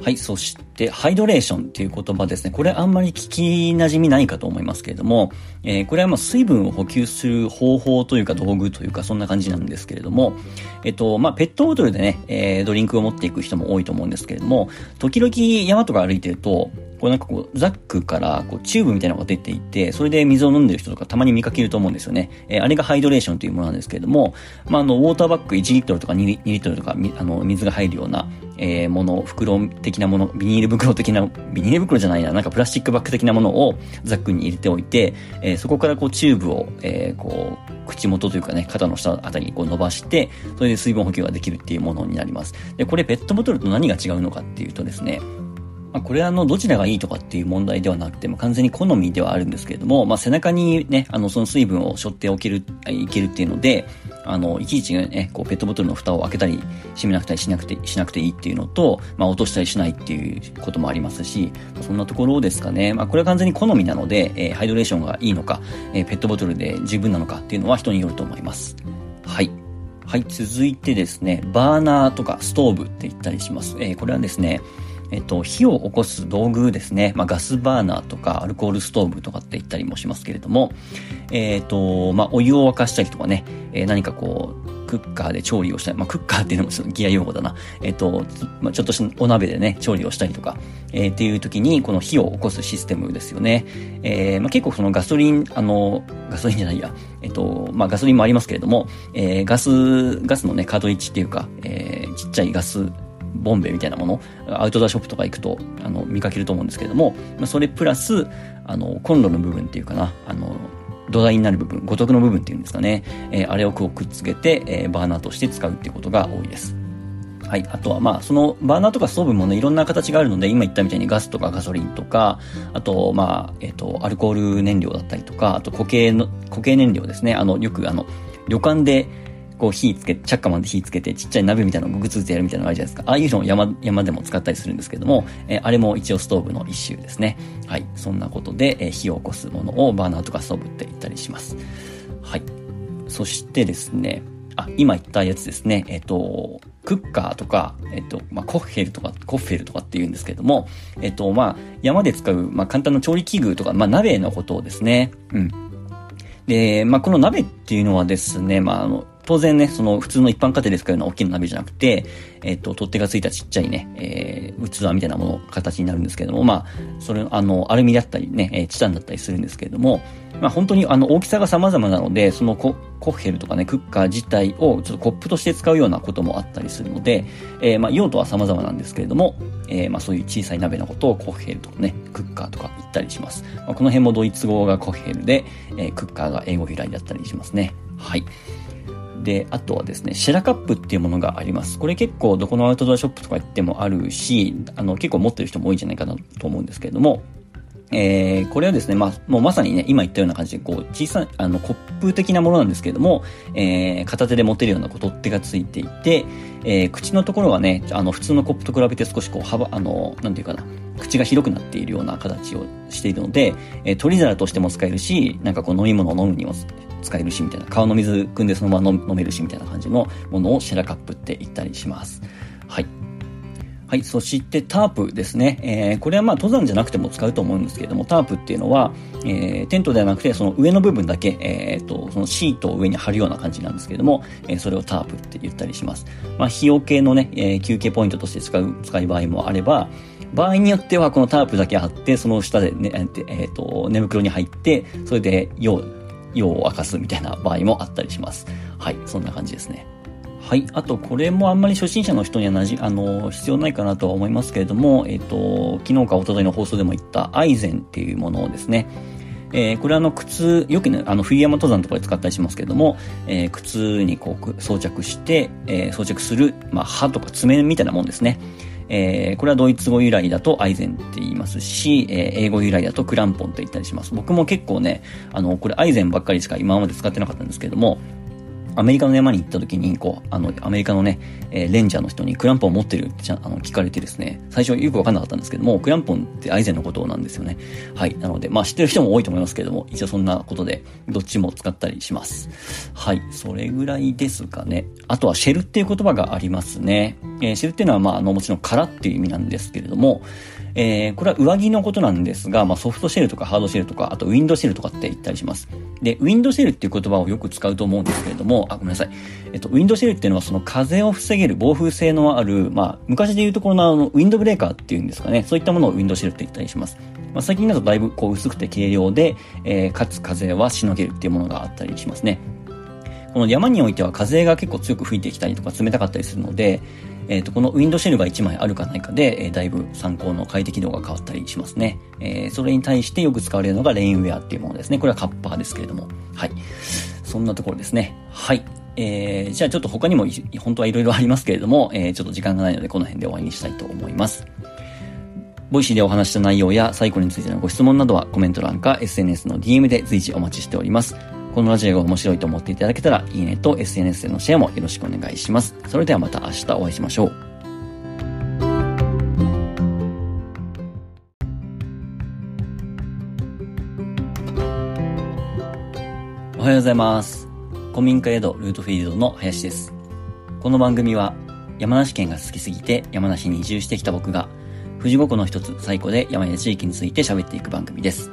はい、そして、ハイドレーションっていう言葉ですね。これあんまり聞き馴染みないかと思いますけれども、えー、これはまあ水分を補給する方法というか道具というかそんな感じなんですけれども、えっと、まあペットボトルでね、えー、ドリンクを持っていく人も多いと思うんですけれども、時々山とか歩いてると、こうなんかこう、ザックからこうチューブみたいなのが出ていて、それで水を飲んでる人とかたまに見かけると思うんですよね。えー、あれがハイドレーションというものなんですけれども、まあ、あの、ウォーターバッグ1リットルとか 2, 2リットルとか、あの、水が入るような、えー、もの、袋的なもの、ビニール袋的な、ビニール袋じゃないな、なんかプラスチックバッグ的なものをザックに入れておいて、えー、そこからこうチューブを、えー、こう、口元というかね、肩の下あたりにこう伸ばして、それで水分補給ができるっていうものになります。で、これペットボトルと何が違うのかっていうとですね、まあ、これはあの、どちらがいいとかっていう問題ではなくて、まあ、完全に好みではあるんですけれども、まあ、背中にね、あの、その水分を背負っておける、いけるっていうので、あの、いちいちね、こう、ペットボトルの蓋を開けたり、閉めなくたりしなくて、しなくていいっていうのと、まあ、落としたりしないっていうこともありますし、そんなところですかね。まあ、これは完全に好みなので、えー、ハイドレーションがいいのか、えー、ペットボトルで十分なのかっていうのは人によると思います。はい。はい、続いてですね、バーナーとかストーブって言ったりします。えー、これはですね、えっと、火を起こす道具ですね。まあ、ガスバーナーとかアルコールストーブとかって言ったりもしますけれども、えっと、まあ、お湯を沸かしたりとかね、えー、何かこう、クッカーで調理をしたり、まあ、クッカーっていうのもそのギア用語だな。えっ、と、まあ、ちょっとお鍋でね、調理をしたりとか、えー、っていう時に、この火を起こすシステムですよね。えー、まあ、結構そのガソリン、あの、ガソリンじゃないや、えっ、と、まあ、ガソリンもありますけれども、えー、ガス、ガスのね、カートリッジっていうか、えー、ちっちゃいガスボンベみたいなもの、アウトドアショップとか行くと、あの、見かけると思うんですけれども、まそれプラス、あの、コンロの部分っていうかな、あの、土台になる部分、五徳の部分っていうんですかね、えー、あれをこうくっつけて、えー、バーナーとして使うっていうことが多いです。はい。あとは、まあ、その、バーナーとかストーブもね、いろんな形があるので、今言ったみたいにガスとかガソリンとか、あと、まあ、えっ、ー、と、アルコール燃料だったりとか、あと固形の、固形燃料ですね。あの、よくあの、旅館で、こう火つけ、チャッカマンで火つけてちっちゃい鍋みたいなのをグツグツやるみたいなのがあるじゃないですか。ああいうのを山、山でも使ったりするんですけども、えー、あれも一応ストーブの一種ですね。はい。そんなことで、えー、火を起こすものをバーナーとかストーブって言ったりします。はい。そしてですね、あ、今言ったやつですね。えっ、ー、と、クッカーとか、えっ、と、まあ、コッフェルとか、コッフェルとかって言うんですけども、えっ、と、まあ、山で使う、まあ、簡単な調理器具とか、まあ、鍋のことをですね。うん。で、まあ、この鍋っていうのはですね、まあ、あの、当然ね、その普通の一般家庭で使うような大きな鍋じゃなくて、えっ、と、取っ手がついたちっちゃいね、えー、器みたいなもの、形になるんですけれども、まあ、それ、あの、アルミだったりね、えー、チタンだったりするんですけれども、まあ本当にあの大きさが様々なので、そのココッヘルとかね、クッカー自体をちょっとコップとして使うようなこともあったりするので、えー、まあ用途は様々なんですけれども、えー、まあそういう小さい鍋のことをコッヘルとかね、クッカーとか言ったりします。まあ、この辺もドイツ語がコッヘルで、えー、クッカーが英語由来だったりしますね。はい。で、あとはですね、シェラカップっていうものがあります。これ結構どこのアウトドアショップとか行ってもあるし、あの結構持ってる人も多いんじゃないかなと思うんですけれども、えー、これはですね、まあ、もうまさにね、今言ったような感じで、こう、小さい、あの、コップ的なものなんですけれども、えー、片手で持てるようなこう取っ手がついていて、えー、口のところはね、あの、普通のコップと比べて少しこう、幅、あの、なんていうかな、口が広くなっているような形をしているので、えー、取り皿としても使えるし、なんかこう、飲み物を飲むにも使えるし、みたいな、川の水汲んでそのまま飲めるし、みたいな感じのものをシェラカップって言ったりします。はい。はい、そしてタープですね。えー、これはまあ登山じゃなくても使うと思うんですけれども、タープっていうのは、えー、テントではなくて、その上の部分だけ、えー、と、そのシートを上に貼るような感じなんですけれども、えー、それをタープって言ったりします。まあ、費用系のね、えー、休憩ポイントとして使う、使い場合もあれば、場合によってはこのタープだけ貼って、その下でね、え、ー、と、寝袋に入って、それで用、用を明かすみたいな場合もあったりします。はい、そんな感じですね。はい。あと、これもあんまり初心者の人にはなじ、あの、必要ないかなとは思いますけれども、えっ、と、昨日か一昨日の放送でも言ったアイゼンっていうものをですね、えー、これはあの靴、よくね、あの冬山登山とかで使ったりしますけれども、えー、靴にこう装着して、えー、装着する、まあ、刃とか爪みたいなもんですね。えー、これはドイツ語由来だとアイゼンって言いますし、えー、英語由来だとクランポンって言ったりします。僕も結構ね、あの、これアイゼンばっかりしか今まで使ってなかったんですけども、アメリカの山に行った時に、こう、あの、アメリカのね、えー、レンジャーの人にクランポン持ってるってあの聞かれてですね、最初よくわかんなかったんですけども、クランポンってアイゼンのことなんですよね。はい。なので、まあ知ってる人も多いと思いますけれども、一応そんなことで、どっちも使ったりします。はい。それぐらいですかね。あとはシェルっていう言葉がありますね。えー、シェルっていうのは、まあ、あの、もちろん殻っていう意味なんですけれども、えー、これは上着のことなんですが、まあ、ソフトシェルとかハードシェルとか、あとウィンドシェルとかって言ったりします。で、ウィンドシェルっていう言葉をよく使うと思うんですけれども、あ、ごめんなさい。えっと、ウィンドシェルっていうのはその風を防げる防風性のある、まあ、昔で言うところのあの、ウィンドブレーカーっていうんですかね。そういったものをウィンドシェルって言ったりします。まあ、最近だとだいぶこう薄くて軽量で、えー、かつ風はしのげるっていうものがあったりしますね。この山においては風が結構強く吹いてきたりとか冷たかったりするので、えっ、ー、と、このウィンドシェルが1枚あるかないかで、えー、だいぶ参考の快適度が変わったりしますね。えー、それに対してよく使われるのがレインウェアっていうものですね。これはカッパーですけれども。はい。そんなところですね。はい。えー、じゃあちょっと他にも本当はいろいろありますけれども、えー、ちょっと時間がないのでこの辺で終わりにしたいと思います。 Voicy でお話した内容や西湖についてのご質問などはコメント欄か SNS の DM で随時お待ちしております。このラジオが面白いと思っていただけたら、いいねと SNS でのシェアもよろしくお願いします。それではまた明日お会いしましょう。おはようございます。古民家宿ルートフィールドの林です。この番組は山梨県が好きすぎて山梨に移住してきた僕が富士五湖の一つ最古で山や地域について喋っていく番組です。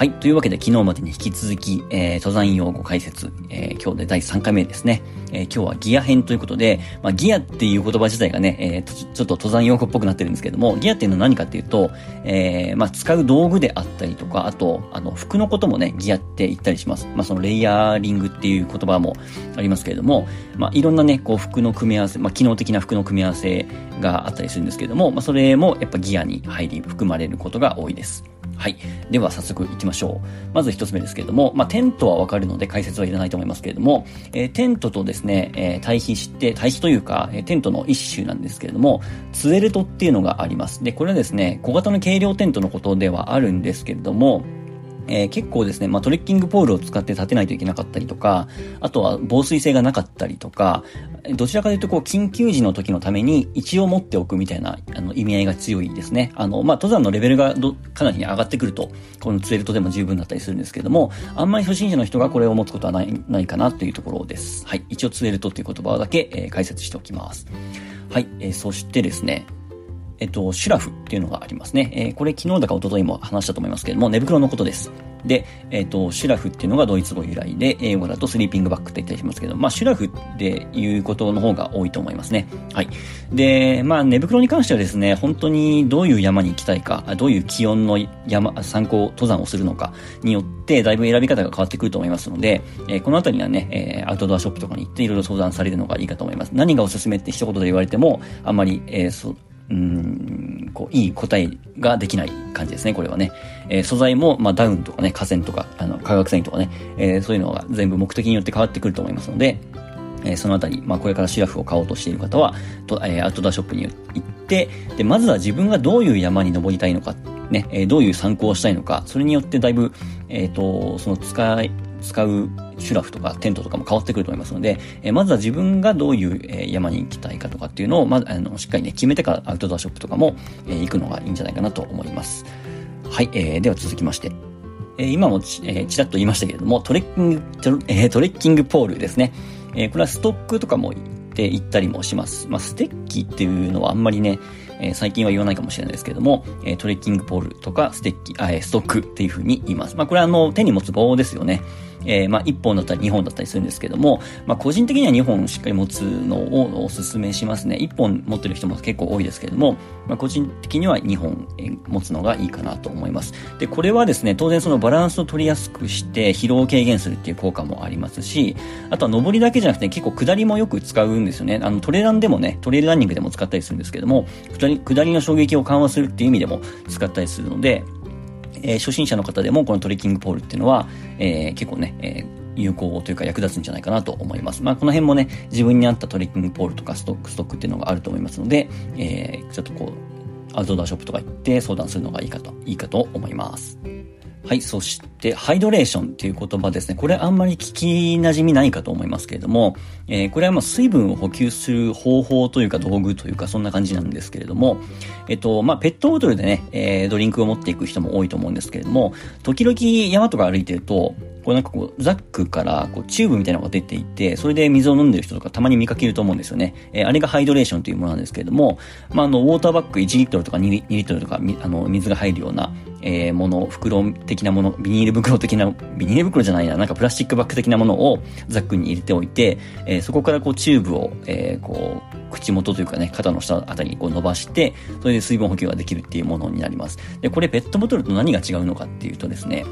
はい。というわけで、昨日までに引き続き、えー、登山用語解説、えー、今日で第3回目ですね。えー、今日はギア編ということで、まあ、ギアっていう言葉自体がね、えー、ちょっと登山用語っぽくなってるんですけども、ギアっていうのは何かっていうと、えー、まあ、使う道具であったりとか、あと、あの、服のこともね、ギアって言ったりします。まあ、そのレイヤーリングっていう言葉もありますけれども、まあ、いろんなね、こう、服の組み合わせ、まあ、機能的な服の組み合わせがあったりするんですけれども、まあ、それもやっぱギアに入り、含まれることが多いです。はい。では早速行きましょう。まず一つ目ですけれども、まあ、テントはわかるので解説はいらないと思いますけれども、えー、テントとですね、えー、対比して、対比というか、え、テントの一種なんですけれども、ツエルトっていうのがあります。で、これはですね、小型の軽量テントのことではあるんですけれども、えー、結構ですね、まあ、トレッキングポールを使って立てないといけなかったりとか、あとは防水性がなかったりとか、どちらかというとこう、緊急時の時のために一応持っておくみたいな、あの、意味合いが強いですね。あの、まあ、登山のレベルがど、かなり上がってくると、このツエルトでも十分だったりするんですけども、あんまり初心者の人がこれを持つことはない、ないかなというところです。はい。一応ツエルトっていう言葉だけ、えー、解説しておきます。はい。えー、そしてですね、えっと、シュラフっていうのがありますね。えー、これ昨日だか一昨日も話したと思いますけれども、寝袋のことです。で、えっ、と、シュラフっていうのがドイツ語由来で、英語だとスリーピングバッグって言ったりしますけど、まあ、シュラフっていうことの方が多いと思いますね。はい。で、まあ、寝袋に関してはですね、本当にどういう山に行きたいか、どういう気温の山、参考、登山をするのかによって、だいぶ選び方が変わってくると思いますので、えー、このあたりはね、えー、アウトドアショップとかに行っていろいろ相談されるのがいいかと思います。何がおすすめって一言で言われても、あんまり、えー、そうん、こう、いい答えができない感じですね、これはね。えー、素材も、まあ、ダウンとかね、河川とか、あの、化学繊維とかね、えー、そういうのが全部目的によって変わってくると思いますので、えー、そのあたり、まあ、これからシラフを買おうとしている方は、とえー、アウトドアショップに行って、で、まずは自分がどういう山に登りたいのか、ね、えー、どういう参考をしたいのか、それによってだいぶ、えっ、と、その使い、使うシュラフとかテントとかも変わってくると思いますので、え、まずは自分がどういう、え、山に行きたいかとかっていうのを、まず、あの、しっかりね、決めてからアウトドアショップとかも、え、行くのがいいんじゃないかなと思います。はい、えー、では続きまして。え、今もち,、え、ちらっと言いましたけれども、トレッキング、え、トレッキングポールですね。え、これはストックとかも行って行ったりもします。まあ、ステッキっていうのはあんまりね、えー、最近は言わないかもしれないですけども、えー、トレッキングポールとかステッキ、あえ、ストックっていう風に言います。まあ、これはあの、手に持つ棒ですよね。えー、まあ、1本だったり2本だったりするんですけども、まあ、個人的には2本しっかり持つのをお勧めしますね。1本持ってる人も結構多いですけども、まあ、個人的には2本持つのがいいかなと思います。で、これはですね、当然そのバランスを取りやすくして疲労を軽減するっていう効果もありますし、あとは上りだけじゃなくて結構下りもよく使うんですよね。あの、トレランでもね、トレイルランニングでも使ったりするんですけども、下り下りの衝撃を緩和するっていう意味でも使ったりするので、えー、初心者の方でもこのトレッキングポールっていうのは、えー、結構ね、えー有効というか役立つんじゃないかなと思います。まあ、この辺もね、自分に合ったトレッキングポールとかストック、ストックっていうのがあると思いますので、えー、ちょっとこう、アウトドアショップとか行って相談するのがいいかと、いいかと思います。はい、そして、ハイドレーションっていう言葉ですね。これあんまり聞き馴染みないかと思いますけれども、えー、これはまあ水分を補給する方法というか道具というかそんな感じなんですけれども、えっと、まあペットボトルでね、えー、ドリンクを持っていく人も多いと思うんですけれども、時々山とか歩いてると、こうなんかこう、ザックからこうチューブみたいなのが出ていて、それで水を飲んでる人とかたまに見かけると思うんですよね。えー、あれがハイドレーションというものなんですけれども、まあ、あの、ウォーターバッグ1リットルとか 2, 2リットルとか、あの、水が入るような、えー、もの、袋的なもの、ビニール袋的な、ビニール袋じゃないな、なんかプラスチックバッグ的なものをザックに入れておいて、えー、そこからこうチューブを、えー、こう、口元というかね、肩の下あたりにこう伸ばして、それで水分補給ができるっていうものになります。で、これペットボトルと何が違うのかっていうとですね、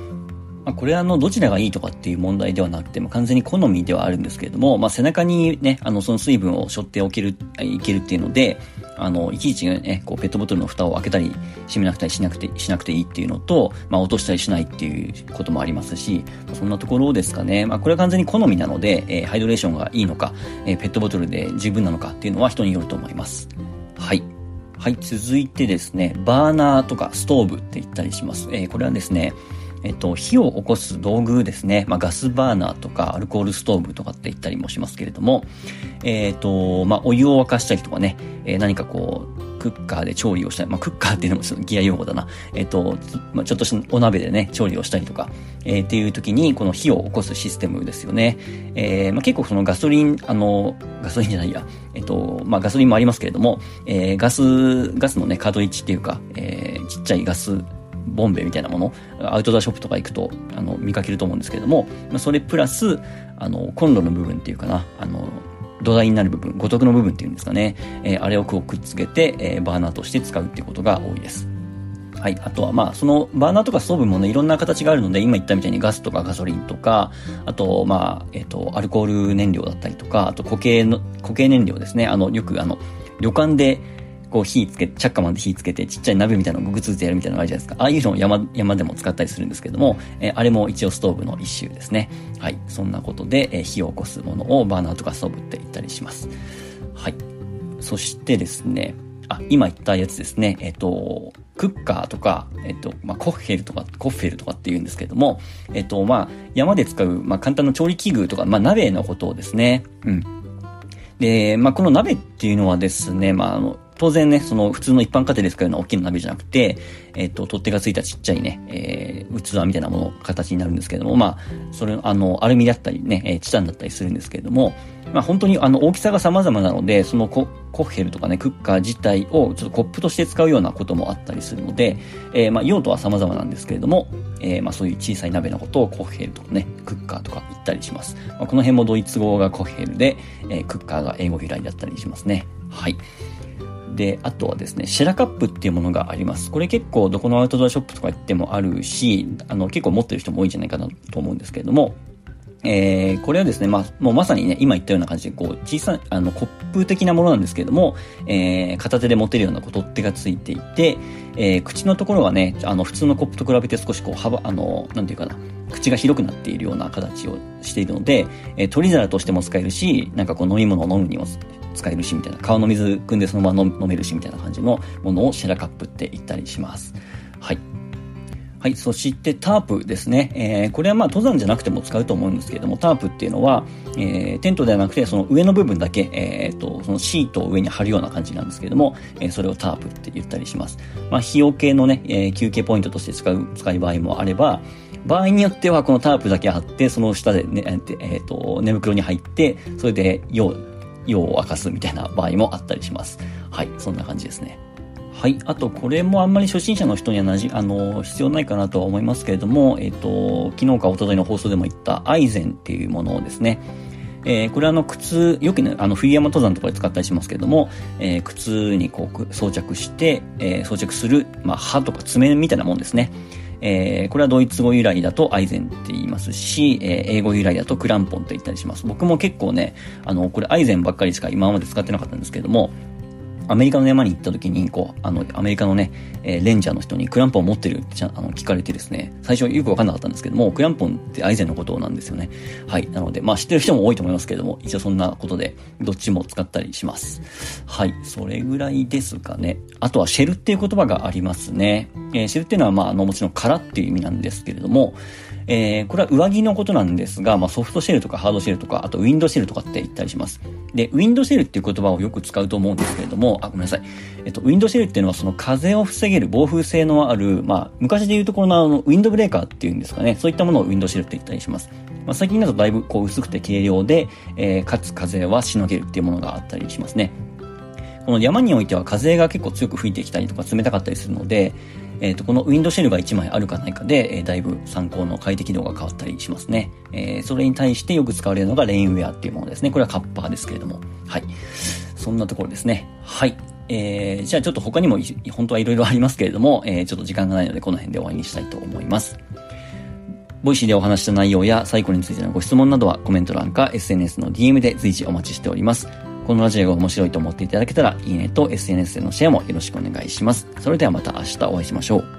まあ、これはあの、どちらがいいとかっていう問題ではなくて、まあ、完全に好みではあるんですけれども、まあ、背中にね、あの、その水分を背負っておける、いけるっていうので、あの、いちいちね、こう、ペットボトルの蓋を開けたり、閉めなくたりしなくて、しなくていいっていうのと、まあ、落としたりしないっていうこともありますし、そんなところですかね。まあ、これは完全に好みなので、えー、ハイドレーションがいいのか、えー、ペットボトルで十分なのかっていうのは人によると思います。はい。はい、続いてですね、バーナーとかストーブって言ったりします。えー、これはですね、えっと、火を起こす道具ですね。まあ、ガスバーナーとかアルコールストーブとかって言ったりもしますけれども、えっと、まあ、お湯を沸かしたりとかね、えー、何かこう、クッカーで調理をしたり、まあ、クッカーっていうのもちょっとギア用語だな。えっ、と、まあ、ちょっとしたお鍋でね、調理をしたりとか、えー、っていう時に、この火を起こすシステムですよね。えー、まあ、結構そのガソリン、あの、ガソリンじゃないや、えっ、と、まあ、ガソリンもありますけれども、えー、ガス、ガスのね、カートリッジっていうか、えー、ちっちゃいガスボンベみたいなもの、アウトドアショップとか行くと、あの、見かけると思うんですけれども、それプラス、あの、コンロの部分っていうかな、あの、土台になる部分、五徳の部分っていうんですかね、えー、あれをくっつけて、えー、バーナーとして使うっていうことが多いです。はい。あとは、まあ、その、バーナーとかストーブもね、いろんな形があるので、今言ったみたいにガスとかガソリンとか、あと、まあ、えっ、ー、と、アルコール燃料だったりとか、あと固形の、固形燃料ですね。あの、よくあの、旅館で、こう火つけ、チャッカマンで火つけてちっちゃい鍋みたいなのをグツグツやるみたいなのがあるじゃないですか。ああいうのを山、山でも使ったりするんですけども、えー、あれも一応ストーブの一種ですね。はい。そんなことで、えー、火を起こすものをバーナーとかストーブって言ったりします。はい。そしてですね、あ、今言ったやつですね。えっ、ー、と、クッカーとか、えっ、と、まあ、コッフェルとか、コッフェルとかって言うんですけども、えっ、と、まあ、山で使う、まあ、簡単な調理器具とか、まあ、鍋のことをですね。うん。で、まあ、この鍋っていうのはですね、まあ、あの、当然ね、その普通の一般家庭で使うような大きな鍋じゃなくて、えっ、と、取っ手がついたちっちゃいね、えー、器みたいなもの、形になるんですけれども、まあ、それ、あの、アルミだったりね、えー、チタンだったりするんですけれども、まあ本当にあの大きさが様々なので、そのココッヘルとかね、クッカー自体をちょっとコップとして使うようなこともあったりするので、えー、まあ用途は様々なんですけれども、えー、まあそういう小さい鍋のことをコッヘルとかね、クッカーとか言ったりします。まあ、この辺もドイツ語がコッヘルで、えー、クッカーが英語由来だったりしますね。はい。で、あとはですね、シェラカップっていうものがあります。これ結構どこのアウトドアショップとか行ってもあるし、あの、結構持ってる人も多いんじゃないかなと思うんですけれども、えー、これはですね、まあ、もうまさにね、今言ったような感じで、こう、小さい、あの、コップ的なものなんですけれども、えー、片手で持てるようなこう取っ手がついていて、えー、口のところはね、あの、普通のコップと比べて少しこう、幅、あの、なんていうかな、口が広くなっているような形をしているので、えー、取り皿としても使えるし、なんかこう、飲み物を飲むにも使えるし、みたいな、川の水汲んでそのまま飲めるし、みたいな感じのものをシェラカップって言ったりします。はい。はい。そしてタープですね。えー、これはまあ登山じゃなくても使うと思うんですけれども、タープっていうのは、えー、テントではなくて、その上の部分だけ、えー、と、そのシートを上に貼るような感じなんですけれども、えー、それをタープって言ったりします。まあ、費用系のね、えー、休憩ポイントとして使う、使い場合もあれば、場合によってはこのタープだけ貼って、その下でね、え、ー、と、寝袋に入って、それで用、用を明かすみたいな場合もあったりします。はい。そんな感じですね。はい。あと、これもあんまり初心者の人にはなじ、あの、必要ないかなとは思いますけれども、えっ、と、昨日か一昨日の放送でも言ったアイゼンっていうものをですね、えー、これはあの靴、よくね、あの冬山登山とかで使ったりしますけれども、えー、靴にこう装着して、えー、装着する、まあ、刃とか爪みたいなもんですね。えー、これはドイツ語由来だとアイゼンって言いますし、えー、英語由来だとクランポンって言ったりします。僕も結構ね、あの、これアイゼンばっかりしか今まで使ってなかったんですけども、アメリカの山に行った時に、こう、あの、アメリカのね、えー、レンジャーの人にクランポン持ってるってあの聞かれてですね、最初よくわかんなかったんですけども、クランポンってアイゼンのことなんですよね。はい。なので、まあ知ってる人も多いと思いますけれども、一応そんなことで、どっちも使ったりします。はい。それぐらいですかね。あとはシェルっていう言葉がありますね。えー、シェルっていうのは、まあ、あの、もちろん殻っていう意味なんですけれども、えー、これは上着のことなんですが、まあ、ソフトシェルとかハードシェルとか、あとウィンドシェルとかって言ったりします。で、ウィンドシェルっていう言葉をよく使うと思うんですけれども、あ、ごめんなさい。えっと、ウィンドシェルっていうのはその風を防げる防風性のある、まあ、昔で言うところのあの、ウィンドブレーカーっていうんですかね。そういったものをウィンドシェルって言ったりします。まあ、最近だとだいぶこう薄くて軽量で、えー、かつ風はしのげるっていうものがあったりしますね。この山においては風が結構強く吹いてきたりとか冷たかったりするので、えっ、ー、と、このウィンドシェルが1枚あるかないかで、えー、だいぶ参考の快適度が変わったりしますね。えー、それに対してよく使われるのがレインウェアっていうものですね。これはカッパーですけれども。はい。そんなところですね。はい。えー、じゃあちょっと他にも本当はいろいろありますけれども、えー、ちょっと時間がないのでこの辺で終わりにしたいと思います。 Voicy でお話した内容や西湖についてのご質問などはコメント欄か SNS の DM で随時お待ちしております。このラジオが面白いと思っていただけたら、いいねと SNS でのシェアもよろしくお願いします。それではまた明日お会いしましょう。